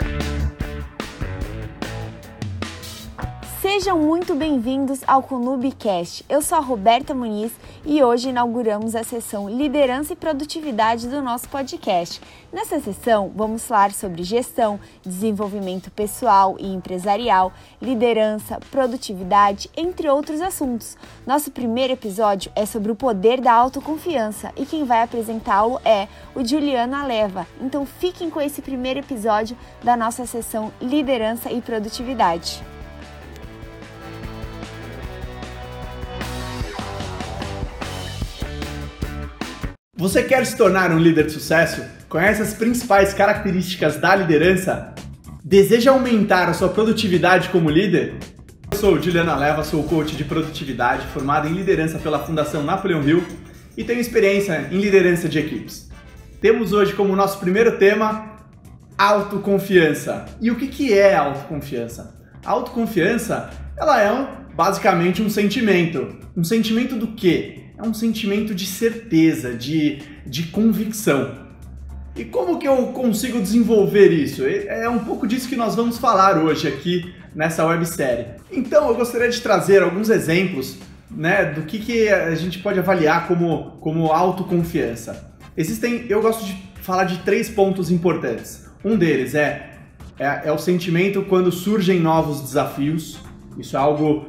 thank you Sejam muito bem-vindos ao Conubicast. Eu sou a Roberta Muniz e hoje inauguramos a sessão Liderança e Produtividade do nosso podcast. Nessa sessão, vamos falar sobre gestão, desenvolvimento pessoal e empresarial, liderança, produtividade, entre outros assuntos. Nosso primeiro episódio é sobre o poder da autoconfiança e quem vai apresentá-lo é o Juliano Aleva. Então fiquem com esse primeiro episódio da nossa sessão Liderança e Produtividade. Você quer se tornar um líder de sucesso? Conhece as principais características da liderança? Deseja aumentar a sua produtividade como líder? Eu sou Juliana Leva, sou coach de produtividade, formado em liderança pela Fundação Napoleão Hill e tenho experiência em liderança de equipes. Temos hoje como nosso primeiro tema autoconfiança. E o que, que é autoconfiança? A autoconfiança ela é um, basicamente um sentimento. Um sentimento do quê? É um sentimento de certeza, de, de convicção. E como que eu consigo desenvolver isso? É um pouco disso que nós vamos falar hoje aqui nessa websérie. Então eu gostaria de trazer alguns exemplos né, do que, que a gente pode avaliar como, como autoconfiança. Existem, eu gosto de falar de três pontos importantes. Um deles é, é, é o sentimento quando surgem novos desafios. Isso é algo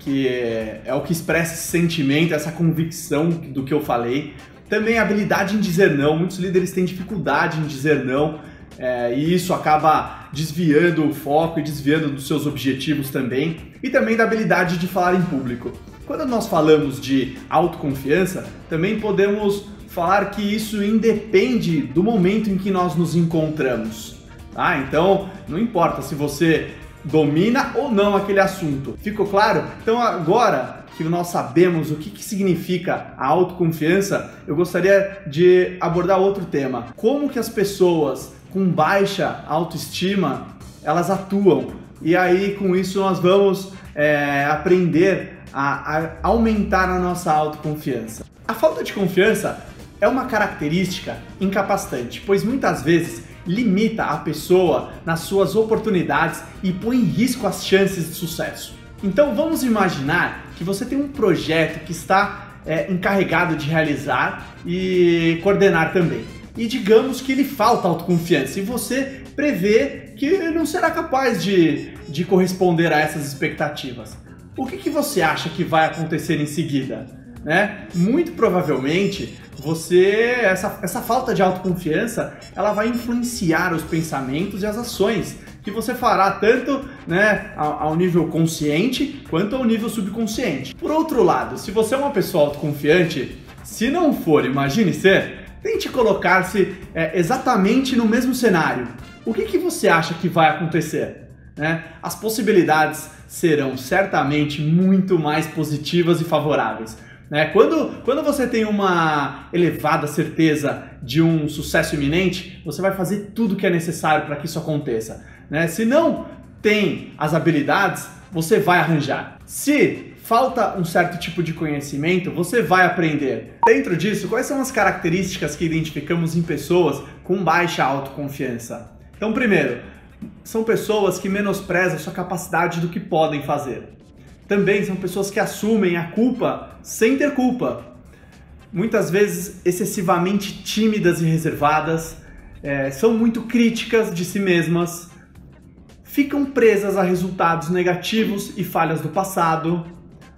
que é, é o que expressa esse sentimento, essa convicção do que eu falei. Também a habilidade em dizer não. Muitos líderes têm dificuldade em dizer não. É, e isso acaba desviando o foco e desviando dos seus objetivos também, e também da habilidade de falar em público. Quando nós falamos de autoconfiança, também podemos falar que isso independe do momento em que nós nos encontramos. Tá? Então, não importa se você domina ou não aquele assunto. Ficou claro? Então agora que nós sabemos o que, que significa a autoconfiança, eu gostaria de abordar outro tema. Como que as pessoas com baixa autoestima elas atuam? E aí com isso nós vamos é, aprender a, a aumentar a nossa autoconfiança. A falta de confiança é uma característica incapacitante, pois muitas vezes limita a pessoa nas suas oportunidades e põe em risco as chances de sucesso. Então vamos imaginar que você tem um projeto que está é, encarregado de realizar e coordenar também. E digamos que lhe falta autoconfiança e você prevê que não será capaz de, de corresponder a essas expectativas. O que, que você acha que vai acontecer em seguida? Né? Muito provavelmente você essa, essa falta de autoconfiança ela vai influenciar os pensamentos e as ações que você fará tanto né, ao, nível consciente quanto ao nível subconsciente. Por outro lado, se você é uma pessoa autoconfiante, se não for, imagine ser, tente colocar-se é, exatamente no mesmo cenário. O que, que você acha que vai acontecer? Né? As possibilidades serão certamente muito mais positivas e favoráveis. Né? Quando, quando você tem uma elevada certeza de um sucesso iminente, você vai fazer tudo o que é necessário para que isso aconteça. Né? Se não tem as habilidades, você vai arranjar. Se falta um certo tipo de conhecimento, você vai aprender. Dentro disso, quais são as características que identificamos em pessoas com baixa autoconfiança? Então, primeiro, são pessoas que menosprezam sua capacidade do que podem fazer também são pessoas que assumem a culpa sem ter culpa. Muitas vezes excessivamente tímidas e reservadas, é, são muito críticas de si mesmas, ficam presas a resultados negativos e falhas do passado.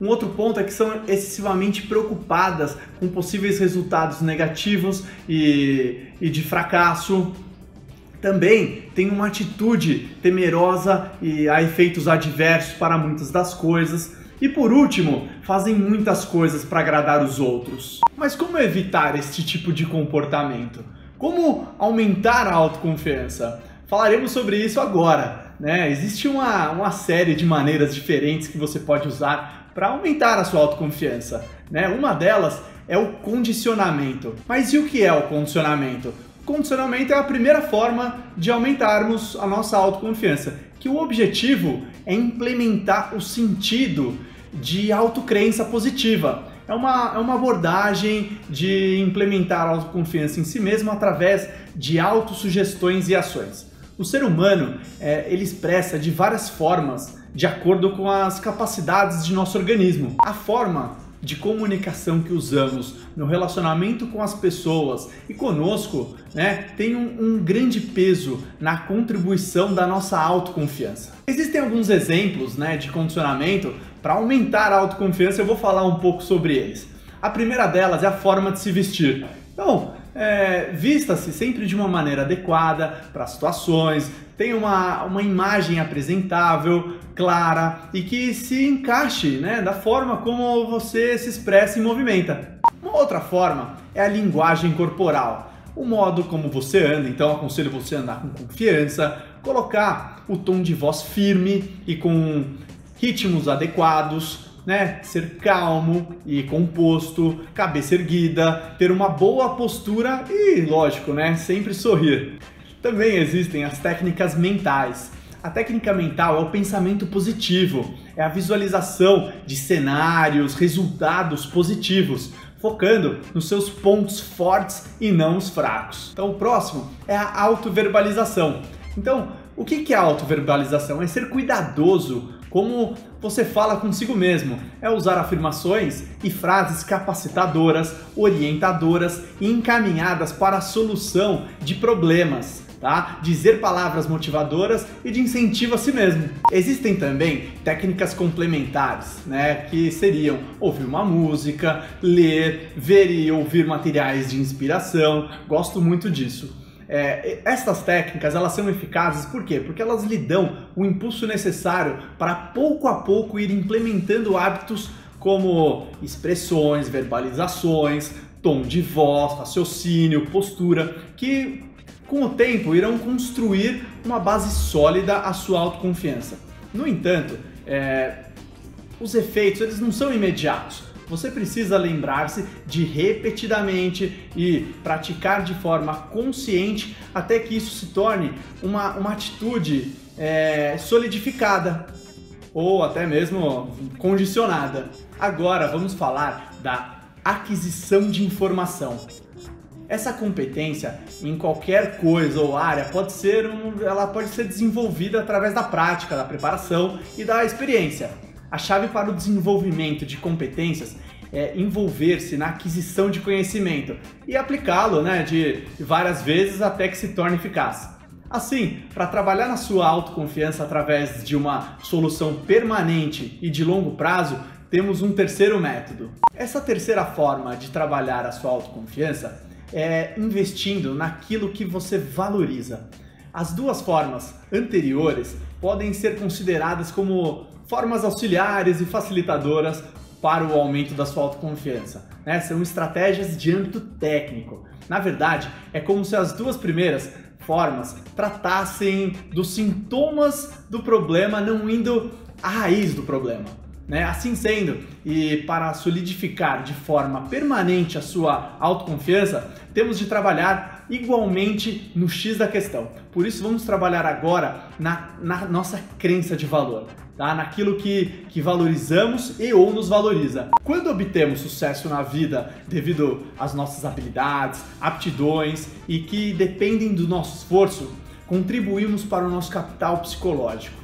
Um outro ponto é que são excessivamente preocupadas com possíveis resultados negativos e, e de fracasso também tem uma atitude temerosa e há efeitos adversos para muitas das coisas. E por último, fazem muitas coisas para agradar os outros. Mas como evitar este tipo de comportamento? Como aumentar a autoconfiança? Falaremos sobre isso agora. Né? Existe uma, uma série de maneiras diferentes que você pode usar para aumentar a sua autoconfiança. Né? Uma delas é o condicionamento. Mas e o que é o condicionamento? Condicionamento é a primeira forma de aumentarmos a nossa autoconfiança, que o objetivo é implementar o sentido de autocrença positiva. É uma, é uma abordagem de implementar a autoconfiança em si mesmo através de autossugestões e ações. O ser humano é, ele expressa de várias formas de acordo com as capacidades de nosso organismo. A forma de comunicação que usamos no relacionamento com as pessoas e conosco, né, tem um, um grande peso na contribuição da nossa autoconfiança. Existem alguns exemplos, né, de condicionamento para aumentar a autoconfiança. Eu vou falar um pouco sobre eles. A primeira delas é a forma de se vestir. Então, é, vista-se sempre de uma maneira adequada para situações, tenha uma, uma imagem apresentável, clara e que se encaixe né, da forma como você se expressa e movimenta. Uma outra forma é a linguagem corporal. O modo como você anda, então aconselho você a andar com confiança, colocar o tom de voz firme e com ritmos adequados, né? Ser calmo e composto, cabeça erguida, ter uma boa postura e, lógico, né? Sempre sorrir. Também existem as técnicas mentais. A técnica mental é o pensamento positivo, é a visualização de cenários, resultados positivos, focando nos seus pontos fortes e não os fracos. Então, o próximo é a autoverbalização. Então, o que é autoverbalização? É ser cuidadoso como você fala consigo mesmo. É usar afirmações e frases capacitadoras, orientadoras e encaminhadas para a solução de problemas. Tá? Dizer palavras motivadoras e de incentivo a si mesmo. Existem também técnicas complementares, né, que seriam ouvir uma música, ler, ver e ouvir materiais de inspiração. Gosto muito disso. É, estas técnicas elas são eficazes por quê? Porque elas lhe dão o impulso necessário para pouco a pouco ir implementando hábitos como expressões, verbalizações, tom de voz, raciocínio, postura, que com o tempo irão construir uma base sólida à sua autoconfiança. No entanto, é, os efeitos eles não são imediatos você precisa lembrar-se de repetidamente e praticar de forma consciente até que isso se torne uma, uma atitude é, solidificada ou até mesmo condicionada. Agora vamos falar da aquisição de informação. Essa competência em qualquer coisa ou área pode ser um, ela pode ser desenvolvida através da prática, da preparação e da experiência. A chave para o desenvolvimento de competências é envolver-se na aquisição de conhecimento e aplicá-lo né, de várias vezes até que se torne eficaz. Assim, para trabalhar na sua autoconfiança através de uma solução permanente e de longo prazo, temos um terceiro método. Essa terceira forma de trabalhar a sua autoconfiança é investindo naquilo que você valoriza. As duas formas anteriores podem ser consideradas como formas auxiliares e facilitadoras para o aumento da sua autoconfiança. Né? São estratégias de âmbito técnico. Na verdade, é como se as duas primeiras formas tratassem dos sintomas do problema, não indo à raiz do problema. Né? Assim sendo, e para solidificar de forma permanente a sua autoconfiança, temos de trabalhar igualmente no X da questão. Por isso, vamos trabalhar agora na, na nossa crença de valor tá? naquilo que, que valorizamos e ou nos valoriza. Quando obtemos sucesso na vida devido às nossas habilidades, aptidões e que dependem do nosso esforço, contribuímos para o nosso capital psicológico.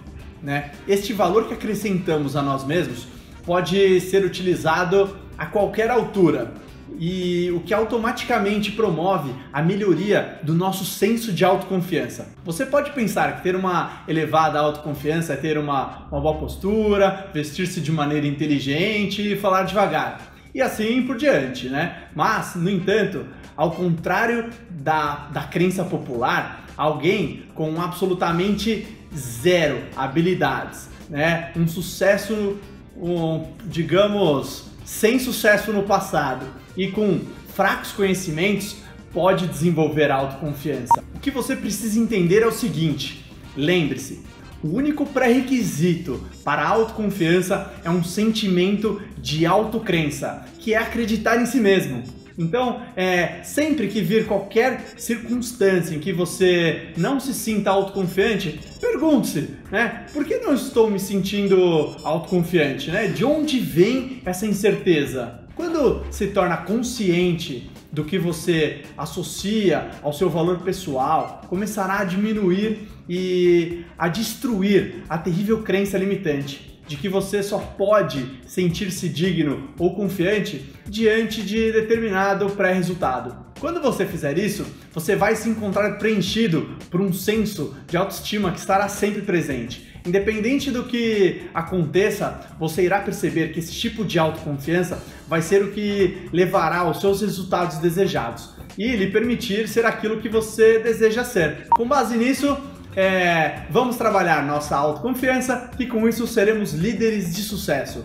Né? Este valor que acrescentamos a nós mesmos pode ser utilizado a qualquer altura, e o que automaticamente promove a melhoria do nosso senso de autoconfiança. Você pode pensar que ter uma elevada autoconfiança é ter uma, uma boa postura, vestir-se de maneira inteligente e falar devagar. E assim por diante, né? Mas, no entanto, ao contrário da, da crença popular, alguém com absolutamente zero habilidades, né? Um sucesso, um, digamos, sem sucesso no passado e com fracos conhecimentos pode desenvolver autoconfiança. O que você precisa entender é o seguinte: lembre-se, o único pré-requisito para a autoconfiança é um sentimento de autocrença, que é acreditar em si mesmo. Então, é, sempre que vir qualquer circunstância em que você não se sinta autoconfiante, pergunte-se, né? Por que não estou me sentindo autoconfiante, né? De onde vem essa incerteza? Quando se torna consciente do que você associa ao seu valor pessoal começará a diminuir e a destruir a terrível crença limitante de que você só pode sentir-se digno ou confiante diante de determinado pré-resultado. Quando você fizer isso, você vai se encontrar preenchido por um senso de autoestima que estará sempre presente. Independente do que aconteça, você irá perceber que esse tipo de autoconfiança vai ser o que levará aos seus resultados desejados e lhe permitir ser aquilo que você deseja ser. Com base nisso, é, vamos trabalhar nossa autoconfiança e com isso seremos líderes de sucesso.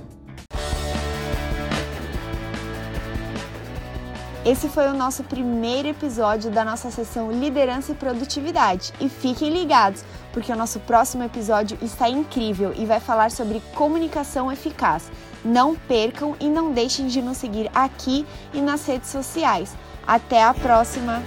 Esse foi o nosso primeiro episódio da nossa sessão Liderança e Produtividade. E fiquem ligados, porque o nosso próximo episódio está incrível e vai falar sobre comunicação eficaz. Não percam e não deixem de nos seguir aqui e nas redes sociais. Até a próxima!